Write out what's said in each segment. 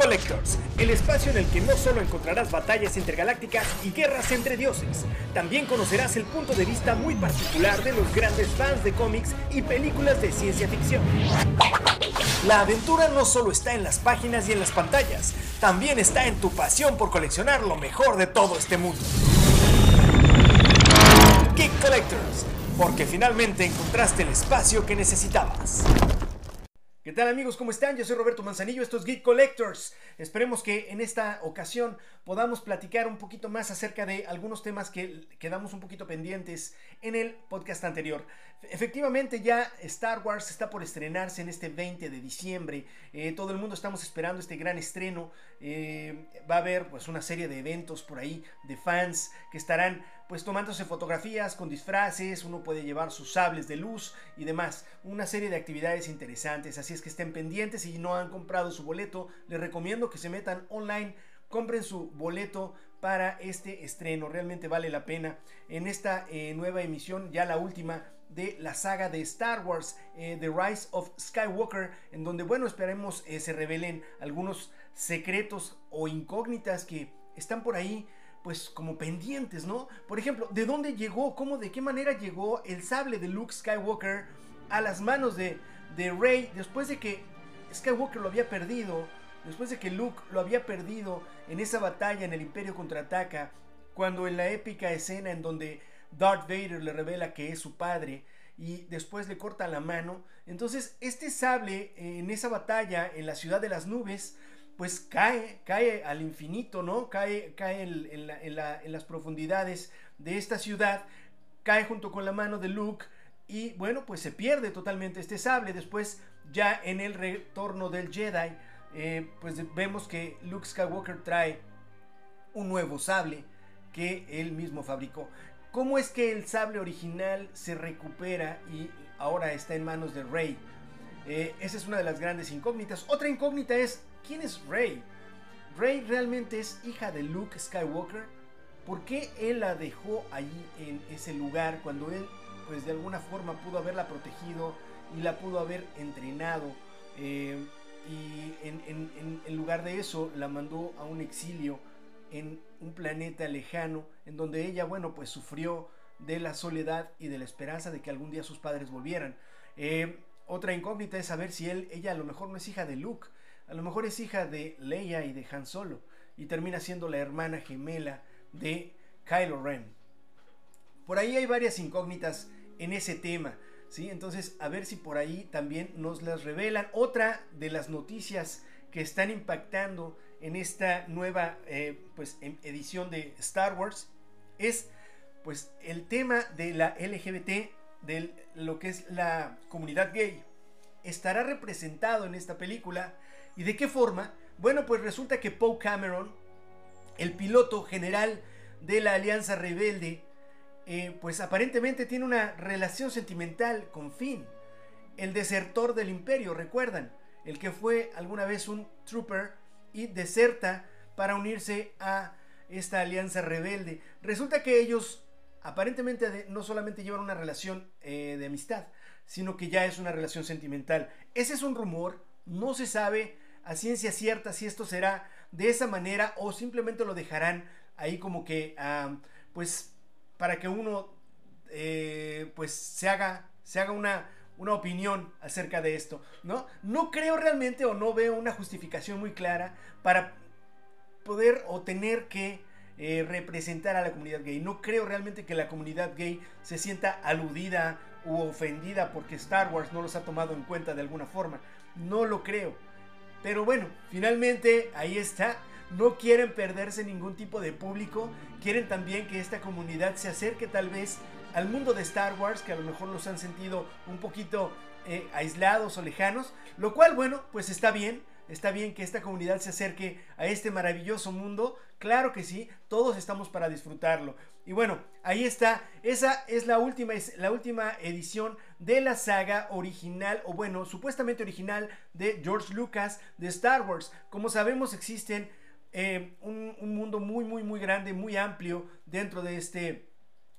Collectors, el espacio en el que no solo encontrarás batallas intergalácticas y guerras entre dioses, también conocerás el punto de vista muy particular de los grandes fans de cómics y películas de ciencia ficción. La aventura no solo está en las páginas y en las pantallas, también está en tu pasión por coleccionar lo mejor de todo este mundo. Geek Collectors, porque finalmente encontraste el espacio que necesitabas. ¿Qué tal amigos? ¿Cómo están? Yo soy Roberto Manzanillo, esto es Geek Collectors. Esperemos que en esta ocasión podamos platicar un poquito más acerca de algunos temas que quedamos un poquito pendientes en el podcast anterior. Efectivamente ya Star Wars está por estrenarse en este 20 de diciembre. Eh, todo el mundo estamos esperando este gran estreno. Eh, va a haber pues una serie de eventos por ahí de fans que estarán pues tomándose fotografías con disfraces, uno puede llevar sus sables de luz y demás. Una serie de actividades interesantes, así es que estén pendientes. Si no han comprado su boleto, les recomiendo que se metan online, compren su boleto para este estreno. Realmente vale la pena. En esta eh, nueva emisión, ya la última de la saga de Star Wars, eh, The Rise of Skywalker, en donde, bueno, esperemos eh, se revelen algunos secretos o incógnitas que están por ahí pues como pendientes, ¿no? Por ejemplo, ¿de dónde llegó, cómo, de qué manera llegó el sable de Luke Skywalker a las manos de, de Rey después de que Skywalker lo había perdido, después de que Luke lo había perdido en esa batalla en el Imperio contraataca, cuando en la épica escena en donde Darth Vader le revela que es su padre y después le corta la mano, entonces este sable en esa batalla en la ciudad de las nubes pues cae, cae al infinito, ¿no? Cae, cae en, las profundidades de esta ciudad, cae junto con la mano de Luke y bueno, pues se pierde totalmente este sable. Después, ya en el retorno del Jedi, eh, pues vemos que Luke Skywalker trae un nuevo sable que él mismo fabricó. ¿Cómo es que el sable original se recupera y ahora está en manos de Rey? Eh, esa es una de las grandes incógnitas. Otra incógnita es ¿Quién es Rey? ¿Rey realmente es hija de Luke Skywalker? ¿Por qué él la dejó allí en ese lugar cuando él, pues de alguna forma, pudo haberla protegido y la pudo haber entrenado? Eh, y en, lugar de eso la mandó a un exilio en un planeta lejano en donde ella, bueno, pues sufrió de la soledad y de la esperanza de que algún día sus padres volvieran. Eh, otra incógnita es saber si él, ella a lo mejor no es hija de Luke, a lo mejor es hija de Leia y de Han Solo y termina siendo la hermana gemela de Kylo Ren. Por ahí hay varias incógnitas en ese tema, ¿sí? Entonces, a ver si por ahí también nos las revelan. Otra de las noticias que están impactando en esta nueva eh, pues, em, edición de Star Wars es pues el tema de la LGBT, de lo que es la comunidad gay. Estará representado en esta película ¿Y de qué forma? Bueno, pues resulta que Poe Cameron, el piloto general de la Alianza Rebelde, eh, pues aparentemente tiene una relación sentimental con Finn, el desertor del imperio, recuerdan, el que fue alguna vez un trooper y deserta para unirse a esta alianza rebelde. Resulta que ellos aparentemente no solamente llevan una relación eh, de amistad, sino que ya es una relación sentimental. Ese es un rumor, no se sabe a ciencia cierta si esto será de esa manera o simplemente lo dejarán ahí como que, pues, para que uno, eh, pues, se haga, se haga una, una opinión acerca de esto, ¿no? No creo realmente o no veo una justificación muy clara para poder o tener que eh, representar a la comunidad gay. No creo realmente que la comunidad gay se sienta aludida u ofendida porque Star Wars no los ha tomado en cuenta de alguna forma. No lo creo. Pero bueno, finalmente ahí está. No quieren perderse ningún tipo de público. Quieren también que esta comunidad se acerque tal vez al mundo de Star Wars, que a lo mejor los han sentido un poquito eh, aislados o lejanos. Lo cual, bueno, pues está bien. Está bien que esta comunidad se acerque a este maravilloso mundo. Claro que sí, todos estamos para disfrutarlo. Y bueno, ahí está. Esa es la última, es la última edición de la saga original, o bueno, supuestamente original de George Lucas de Star Wars. Como sabemos, existen eh, un, un, mundo muy, muy, muy grande, muy amplio dentro de este,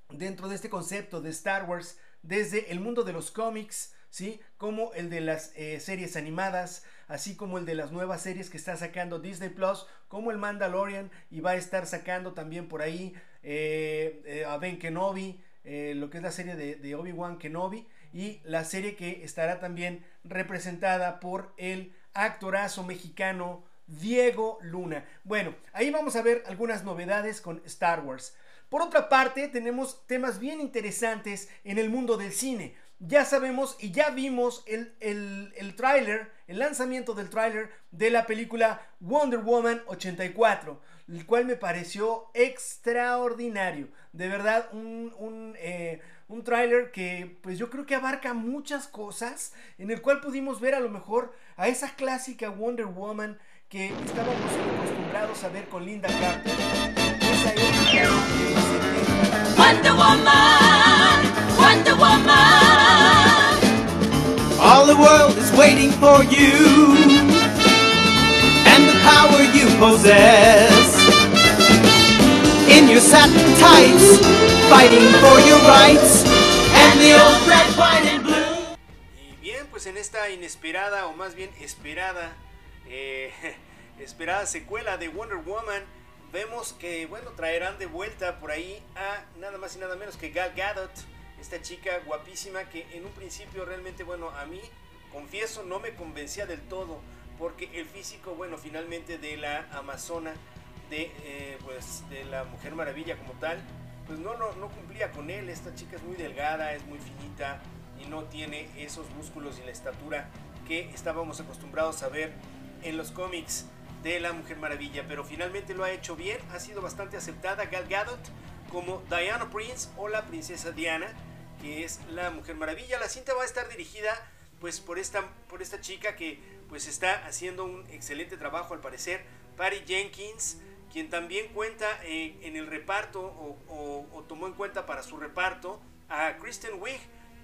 dentro de este concepto de Star Wars. Desde el mundo de los cómics, ¿sí? Como el de las eh, series animadas, así como el de las nuevas series que está sacando Disney Plus, como el Mandalorian, y va a estar sacando también por ahí eh, eh, a Ben Kenobi, lo que es la serie de, de Obi-Wan Kenobi, y la serie que estará también representada por el actorazo mexicano Diego Luna. Bueno, ahí vamos a ver algunas novedades con Star Wars. Por otra parte, tenemos temas bien interesantes en el mundo del cine. Ya sabemos y ya vimos el, el, el tráiler, el lanzamiento del tráiler de la película Wonder Woman 84, el cual me pareció extraordinario. De verdad, un, un, eh, un tráiler que pues yo creo que abarca muchas cosas, en el cual pudimos ver a lo mejor a esa clásica Wonder Woman que estábamos acostumbrados a ver con Linda Carter. Woman, Wonder Woman. The world is waiting for you and the power you possess. In your satin tights, fighting for your rights and the old red, white and blue. Y bien, pues en esta inesperada o más bien esperada eh, esperada secuela de Wonder Woman, vemos que, bueno, traerán de vuelta por ahí a nada más y nada menos que Gal Gadot, esta chica guapísima que en un principio realmente, bueno, a mí, confieso, no me convencía del todo, porque el físico, bueno, finalmente de la Amazona, de, eh, pues, de la Mujer Maravilla como tal, pues no, no, no cumplía con él, esta chica es muy delgada, es muy finita y no tiene esos músculos y la estatura que estábamos acostumbrados a ver en los cómics de la Mujer Maravilla, pero finalmente lo ha hecho bien, ha sido bastante aceptada. Gal Gadot como Diana Prince o la princesa Diana, que es la Mujer Maravilla. La cinta va a estar dirigida pues por esta, por esta chica que pues está haciendo un excelente trabajo al parecer, Patty Jenkins, quien también cuenta eh, en el reparto o, tomó en cuenta para su reparto a Kristen Wiig,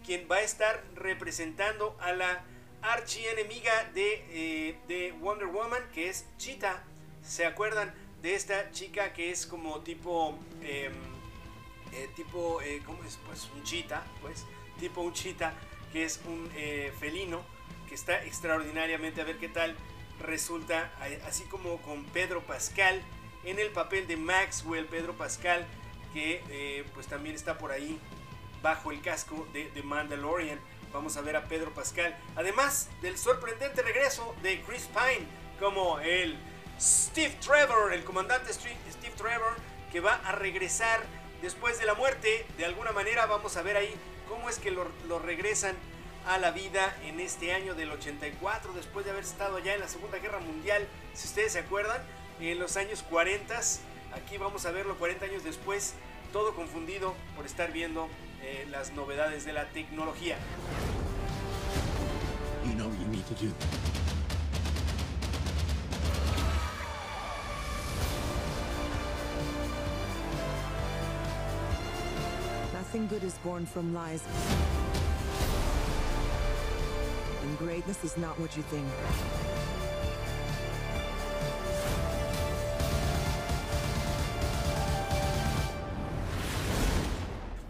quien va a estar representando a la archienemiga de, eh, de Wonder Woman, que es Cheetah. ¿Se acuerdan de esta chica que es como tipo... Em, eh, tipo, ¿cómo es? Pues un cheetah, pues, tipo un cheetah, que es un felino, que está extraordinariamente, a ver qué tal resulta, así como con Pedro Pascal, en el papel de Maxwell, Pedro Pascal, que pues también está por ahí bajo el casco de, de Mandalorian. Vamos a ver a Pedro Pascal. Además del sorprendente regreso de Chris Pine como el Steve Trevor, el comandante Steve Trevor, que va a regresar después de la muerte. De alguna manera vamos a ver ahí cómo es que lo, regresan a la vida en este año del 84, después de haber estado allá en la Segunda Guerra Mundial, si ustedes se acuerdan, en los años 40. Aquí vamos a verlo 40 años después, todo confundido por estar viendo eh, las novedades de la tecnología. Good is born from lies. And greatness is not what you think.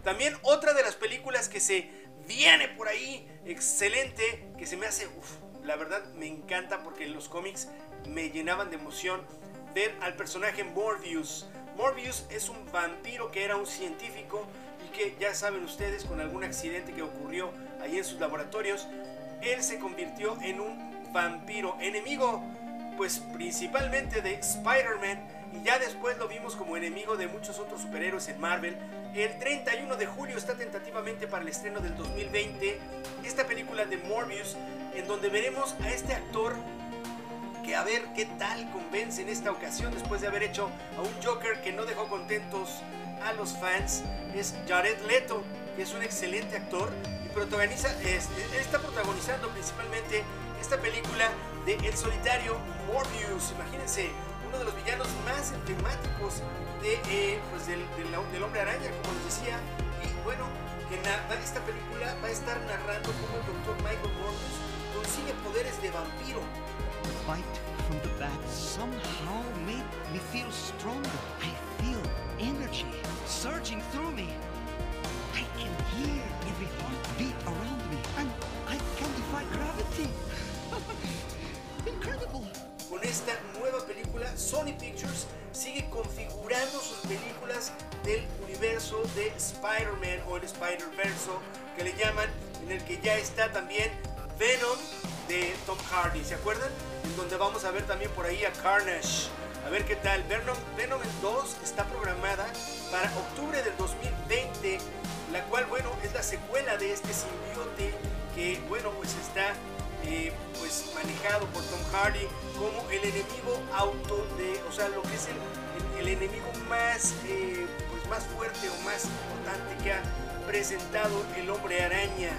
También otra de las películas que se viene por ahí, excelente, que se me hace, la verdad me encanta porque los cómics me llenaban de emoción ver al personaje Morbius. Morbius es un vampiro que era un científico que ya saben ustedes con algún accidente que ocurrió ahí en sus laboratorios, él se convirtió en un vampiro enemigo pues principalmente de Spider-Man y ya después lo vimos como enemigo de muchos otros superhéroes en Marvel. El 31 de julio está tentativamente para el estreno del 2020 esta película de Morbius, en donde veremos a este actor que a ver qué tal convence en esta ocasión después de haber hecho a un Joker que no dejó contentos a los fans. Es Jared Leto, que es un excelente actor y protagoniza, está protagonizando principalmente esta película de El solitario Morbius. Imagínense, uno de los villanos más emblemáticos de, eh, pues del, del, hombre araña, como les decía. Y bueno, que esta película va a estar narrando cómo el doctor Michael Morbius consigue poderes de vampiro. From the back somehow made me feel stronger. I feel energy surging through me. I can hear every heartbeat around me, and I working. Incredible. Con esta nueva película, Sony Pictures sigue configurando sus películas del universo de Spider-Man o el Spider-Verse que le llaman, en el que ya está también Venom de Tom Hardy, ¿se acuerdan? En donde vamos a ver también por ahí a Carnage. A ver qué tal. Venom, Venom 2 está programada para octubre del 2020, la cual, bueno, es la secuela de este simbiote que, bueno, pues está eh, pues manejado por Tom Hardy como el enemigo auto de, o sea, lo que es el, el, enemigo más, eh, pues más fuerte o más importante que ha presentado el hombre araña.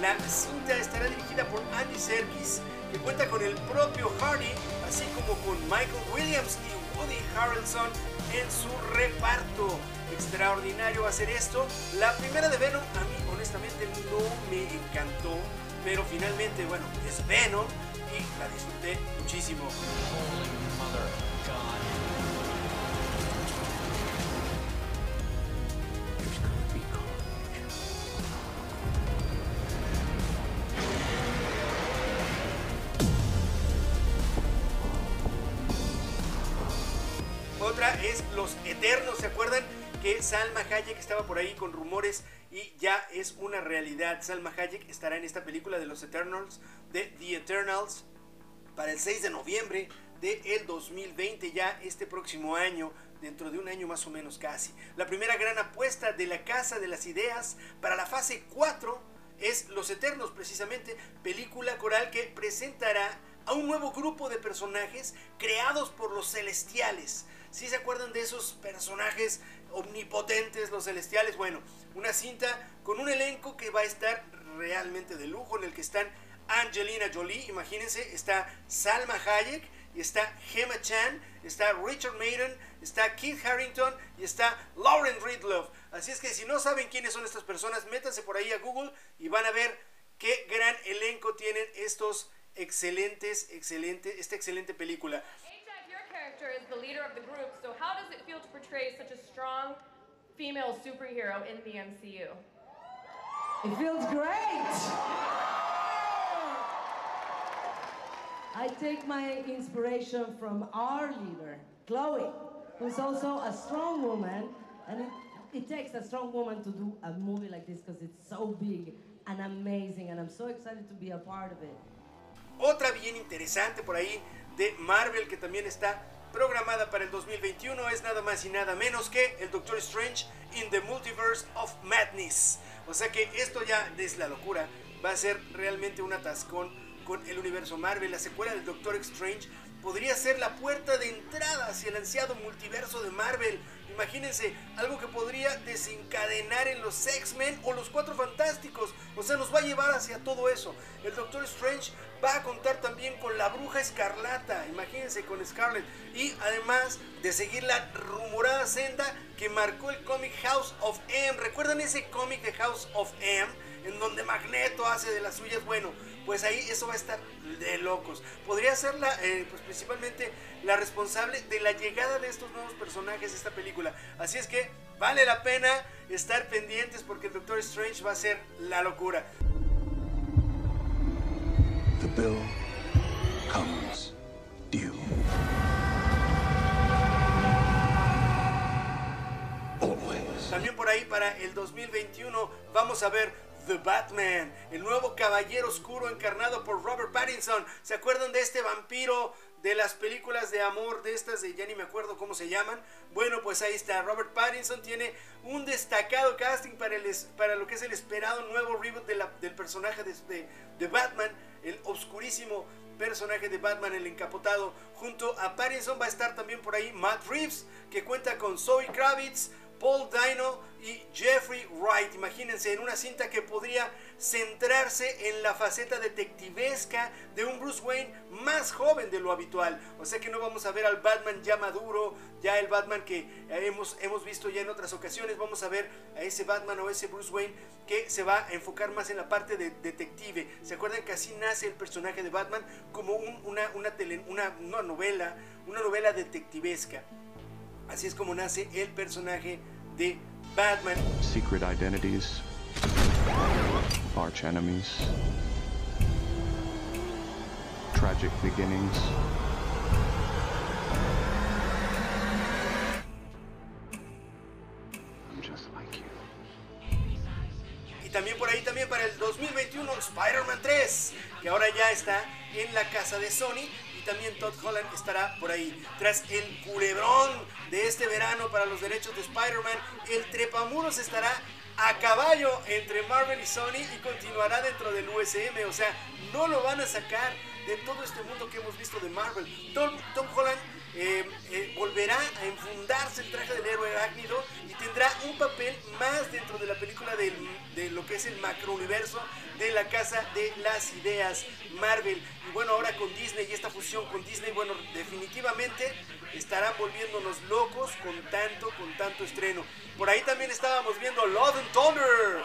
La cinta estará dirigida por Andy Serkis, que cuenta con el propio Hardy, así como con Michael Williams y Woody Harrelson en su reparto. Extraordinario hacer esto. La primera de Venom a mí honestamente no me encantó, pero finalmente, bueno, es Venom y la disfruté muchísimo. Otra es Los Eternos, ¿se acuerdan? Que Salma Hayek estaba por ahí con rumores y ya es una realidad. Salma Hayek estará en esta película de Los Eternals, de The Eternals, para el 6 de noviembre del el 2020, ya este próximo año, dentro de un año más o menos casi. La primera gran apuesta de la Casa de las Ideas para la fase 4 es Los Eternos, precisamente, película coral que presentará a un nuevo grupo de personajes creados por los celestiales. Si se acuerdan de esos personajes omnipotentes, los celestiales? Bueno, una cinta con un elenco que va a estar realmente de lujo, en el que están Angelina Jolie, imagínense, está Salma Hayek, y está Gemma Chan, está Richard Maiden, está Keith Harrington y está Lauren Ridloff. Así es que si no saben quiénes son estas personas, métanse por ahí a Google y van a ver qué gran elenco tienen estos excelentes, excelente, esta excelente película. Ajak, character is the leader of the group, so how does it feel to portray such a strong female superhero in the MCU? It feels great. I take my inspiration from our leader, Chloe, who's also a strong woman, and it, it takes a strong woman to do a movie like this because it's so big and amazing, and I'm so excited to be a part of it. Otra bien interesante por ahí de Marvel que también está programada para el 2021 es nada más y nada menos que el Doctor Strange in the Multiverse of Madness. O sea que esto ya es la locura, va a ser realmente un atascón con el universo Marvel. La secuela del Doctor Strange podría ser la puerta de entrada hacia el ansiado multiverso de Marvel. Imagínense, algo que podría desencadenar en los X-Men o los Cuatro Fantásticos. O sea, nos va a llevar hacia todo eso. El Doctor Strange va a contar también con la Bruja Escarlata. Imagínense con Scarlet. Y además de seguir la rumorada senda que marcó el cómic House of M. ¿Recuerdan ese cómic de House of M? En donde Magneto hace de las suyas. Bueno, pues ahí eso va a estar de locos. Podría ser la, eh, pues principalmente la responsable de la llegada de estos nuevos personajes a esta película. Así es que vale la pena estar pendientes porque el Doctor Strange va a ser la locura. The bill comes due. Always. También por ahí para el 2021 vamos a ver The Batman, el nuevo caballero oscuro encarnado por Robert Pattinson. ¿Se acuerdan de este vampiro de las películas de amor de estas de ya ni me acuerdo cómo se llaman? Bueno, pues ahí está. Robert Pattinson tiene un destacado casting para, lo que es el esperado nuevo reboot del personaje de, de, de Batman, el oscurísimo personaje de Batman, el encapotado. Junto a Pattinson va a estar también por ahí Matt Reeves, que cuenta con Zoe Kravitz, Paul Dino y Jeffrey Wright. Imagínense en una cinta que podría centrarse en la faceta detectivesca de un Bruce Wayne más joven de lo habitual. O sea que no vamos a ver al Batman ya maduro, ya el Batman que hemos, hemos visto ya en otras ocasiones. Vamos a ver a ese Batman o ese Bruce Wayne que se va a enfocar más en la parte de detective. ¿Se acuerdan que así nace el personaje de Batman como un, una, una, una novela, una novela detectivesca? Así es como nace el personaje de Batman. Secret identities, arch enemies, tragic beginnings. I'm just like you. Y también por ahí, también para el 2021, Spider-Man 3, que ahora ya está en la casa de Sony. También Todd Holland estará por ahí. Tras el culebrón de este verano para los derechos de Spider-Man, el trepamuros estará a caballo entre Marvel y Sony y continuará dentro del USM. O sea, no lo van a sacar de todo este mundo que hemos visto de Marvel. Tom, Tom Holland eh, eh, volverá a enfundarse el traje del héroe arácnido y tendrá un papel más dentro de la película de lo que es el macrouniverso de la Casa de las Ideas Marvel. Y bueno, ahora con Disney y esta fusión con Disney, bueno, definitivamente estarán volviéndonos locos con tanto, con tanto estreno. Por ahí también estábamos viendo Love and Thunder.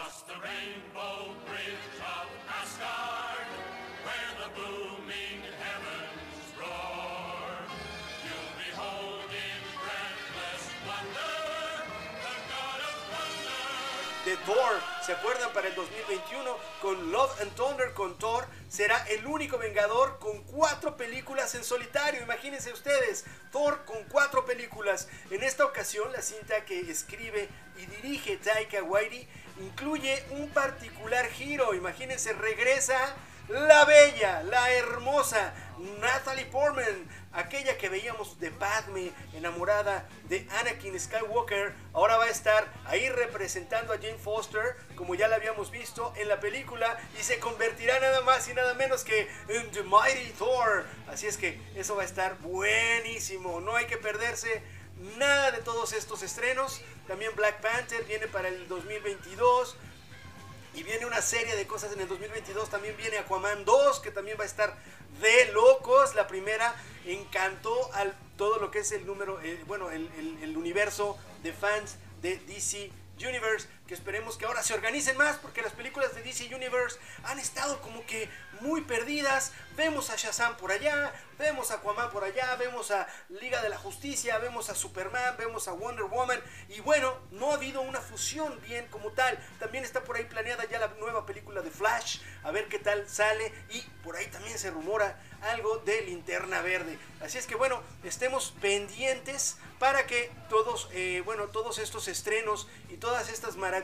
Thor. ¿Se acuerdan? Para el 2021 con Love and Thunder con Thor será el único Vengador con cuatro películas en solitario. Imagínense ustedes, Thor con cuatro películas. En esta ocasión la cinta que escribe y dirige Taika Waititi incluye un particular giro. Imagínense, regresa la bella, la hermosa Natalie Portman, aquella que veíamos de Padme, enamorada de Anakin Skywalker, ahora va a estar ahí representando a Jane Foster, como ya la habíamos visto en la película, y se convertirá nada más y nada menos que en The Mighty Thor. Así es que eso va a estar buenísimo, no hay que perderse nada de todos estos estrenos. También Black Panther viene para el 2022. Y viene una serie de cosas en el 2022. También viene Aquaman 2, que también va a estar de locos. La primera encantó al todo lo que es el número, eh, bueno, el, universo de fans de DC Universe. Que esperemos que ahora se organicen más, porque las películas de DC Universe han estado como que muy perdidas. Vemos a Shazam por allá, vemos a Aquaman por allá, vemos a Liga de la Justicia, vemos a Superman, vemos a Wonder Woman. Y bueno, no ha habido una fusión bien como tal. También está por ahí planeada ya la nueva película de Flash, a ver qué tal sale. Y por ahí también se rumora algo de Linterna Verde. Así es que bueno, estemos pendientes para que todos, eh, bueno, todos estos estrenos y todas estas maravillas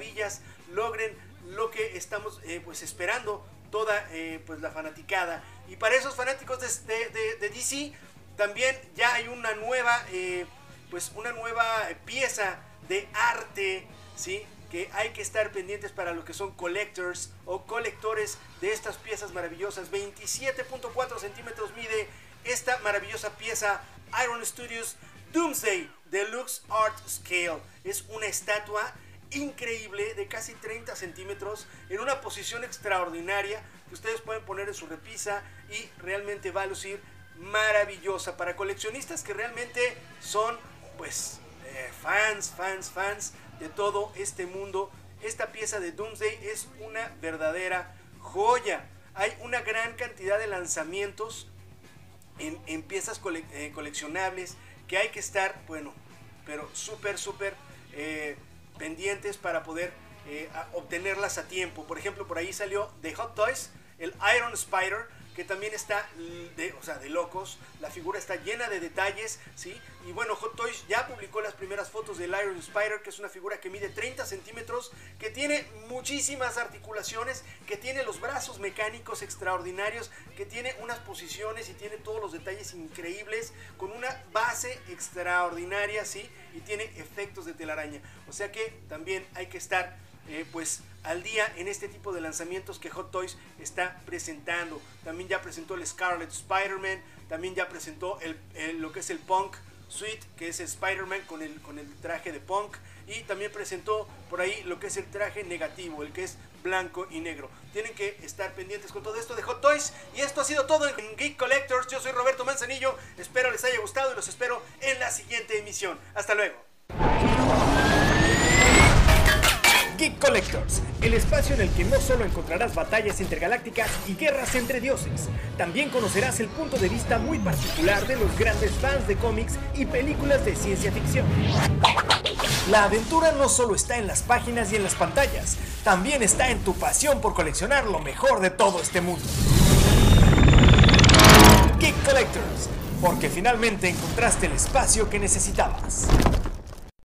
logren lo que estamos eh, pues esperando toda eh, pues la fanaticada. Y para esos fanáticos de, DC también ya hay una nueva eh, pues una nueva pieza de arte, ¿sí? Que hay que estar pendientes para lo que son collectors o colectores de estas piezas maravillosas. 27.4 centímetros mide esta maravillosa pieza Iron Studios Doomsday Deluxe Art Scale. Es una estatua increíble de casi 30 centímetros en una posición extraordinaria que ustedes pueden poner en su repisa y realmente va a lucir maravillosa para coleccionistas que realmente son pues eh, fans, fans, fans de todo este mundo. Esta pieza de Doomsday es una verdadera joya. Hay una gran cantidad de lanzamientos en, piezas eh, coleccionables que hay que estar, bueno, pero súper, súper eh, pendientes para poder eh, obtenerlas a tiempo. Por ejemplo, por ahí salió de Hot Toys el Iron Spider, que también está de, o sea, de locos. La figura está llena de detalles, ¿sí? Y bueno, Hot Toys ya publicó las primeras fotos del Iron Spider, que es una figura que mide 30 centímetros, que tiene muchísimas articulaciones, que tiene los brazos mecánicos extraordinarios, que tiene unas posiciones y tiene todos los detalles increíbles, con una base extraordinaria, ¿sí? Y tiene efectos de telaraña. O sea que también hay que estar eh, pues al día en este tipo de lanzamientos que Hot Toys está presentando. También ya presentó el Scarlet Spider-Man, también ya presentó lo que es el Punk Suite, que es Spider-Man con el, con el traje de Punk. Y también presentó por ahí lo que es el traje negativo, el que es blanco y negro. Tienen que estar pendientes con todo esto de Hot Toys. Y esto ha sido todo en Geek Collectors. Yo soy Roberto Manzanillo. Espero les haya gustado y los espero en la siguiente emisión. Hasta luego. Geek Collectors, el espacio en el que no solo encontrarás batallas intergalácticas y guerras entre dioses, también conocerás el punto de vista muy particular de los grandes fans de cómics y películas de ciencia ficción. La aventura no solo está en las páginas y en las pantallas, también está en tu pasión por coleccionar lo mejor de todo este mundo. Collectors, porque finalmente encontraste el espacio que necesitabas.